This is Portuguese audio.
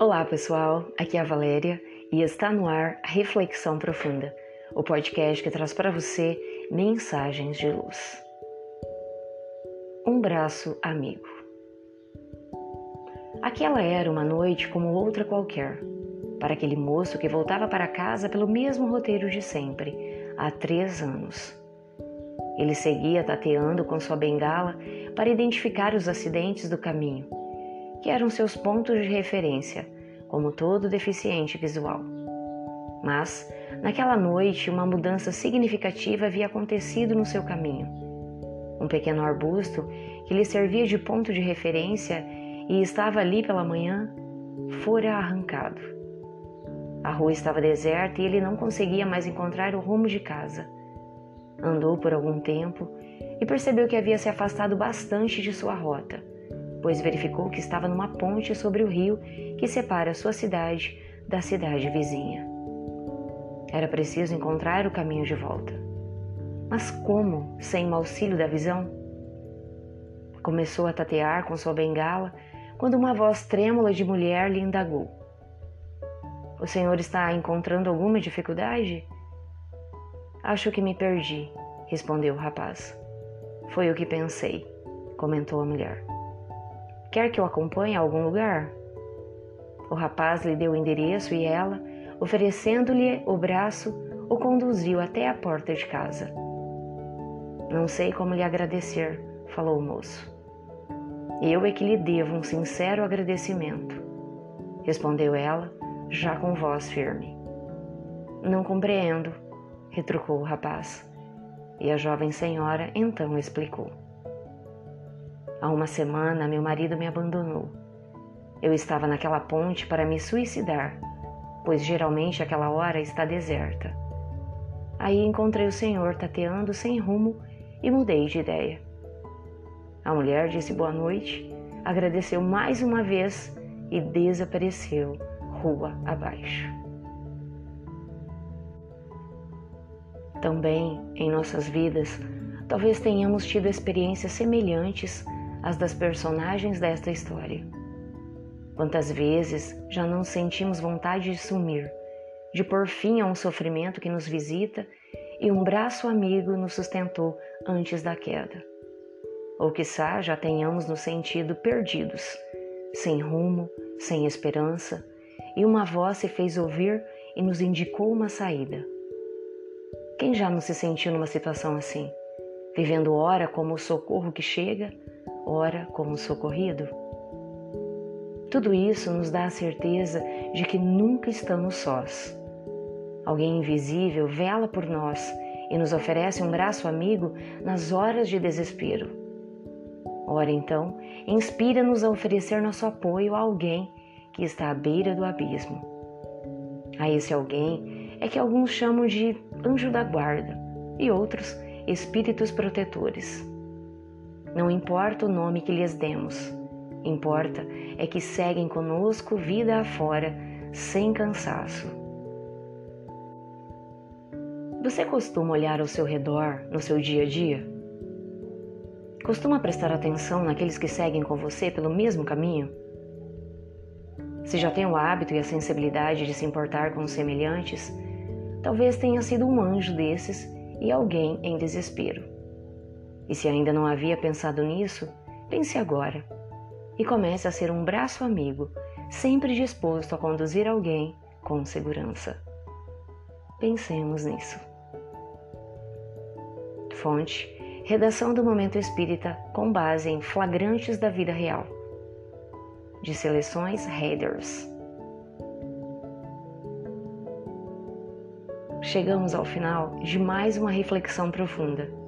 Olá pessoal, aqui é a Valéria e está no ar a Reflexão Profunda, o podcast que traz para você mensagens de luz. Um braço amigo. Aquela era uma noite como outra qualquer, para aquele moço que voltava para casa pelo mesmo roteiro de sempre, há três anos. Ele seguia tateando com sua bengala para identificar os acidentes do caminho que eram seus pontos de referência, como todo deficiente visual. Mas, naquela noite, uma mudança significativa havia acontecido no seu caminho. Um pequeno arbusto que lhe servia de ponto de referência e estava ali pela manhã, fora arrancado. A rua estava deserta e ele não conseguia mais encontrar o rumo de casa. Andou por algum tempo e percebeu que havia se afastado bastante de sua rota pois verificou que estava numa ponte sobre o rio que separa sua cidade da cidade vizinha. Era preciso encontrar o caminho de volta. Mas como, sem o auxílio da visão? Começou a tatear com sua bengala quando uma voz trêmula de mulher lhe indagou: O senhor está encontrando alguma dificuldade? Acho que me perdi, respondeu o rapaz. Foi o que pensei, comentou a mulher. Quer que eu acompanhe a algum lugar? O rapaz lhe deu o endereço e ela, oferecendo-lhe o braço, o conduziu até a porta de casa. Não sei como lhe agradecer, falou o moço. Eu é que lhe devo um sincero agradecimento, respondeu ela, já com voz firme. Não compreendo, retrucou o rapaz. E a jovem senhora então explicou. Há uma semana, meu marido me abandonou. Eu estava naquela ponte para me suicidar, pois geralmente aquela hora está deserta. Aí encontrei o senhor tateando sem rumo e mudei de ideia. A mulher disse boa noite, agradeceu mais uma vez e desapareceu rua abaixo. Também em nossas vidas, talvez tenhamos tido experiências semelhantes as das personagens desta história. Quantas vezes já não sentimos vontade de sumir, de pôr fim a um sofrimento que nos visita e um braço amigo nos sustentou antes da queda. Ou quiçá já tenhamos nos sentido perdidos, sem rumo, sem esperança, e uma voz se fez ouvir e nos indicou uma saída. Quem já não se sentiu numa situação assim, vivendo ora como o socorro que chega, ora como socorrido. Tudo isso nos dá a certeza de que nunca estamos sós. Alguém invisível vela por nós e nos oferece um braço amigo nas horas de desespero. Ora então, inspira-nos a oferecer nosso apoio a alguém que está à beira do abismo. A esse alguém é que alguns chamam de anjo da guarda e outros espíritos protetores. Não importa o nome que lhes demos, importa é que seguem conosco vida afora, sem cansaço. Você costuma olhar ao seu redor no seu dia a dia? Costuma prestar atenção naqueles que seguem com você pelo mesmo caminho? Se já tem o hábito e a sensibilidade de se importar com os semelhantes, talvez tenha sido um anjo desses e alguém em desespero. E se ainda não havia pensado nisso, pense agora e comece a ser um braço amigo, sempre disposto a conduzir alguém com segurança. Pensemos nisso. Fonte: Redação do Momento Espírita com base em flagrantes da vida real. De seleções Headers. Chegamos ao final de mais uma reflexão profunda.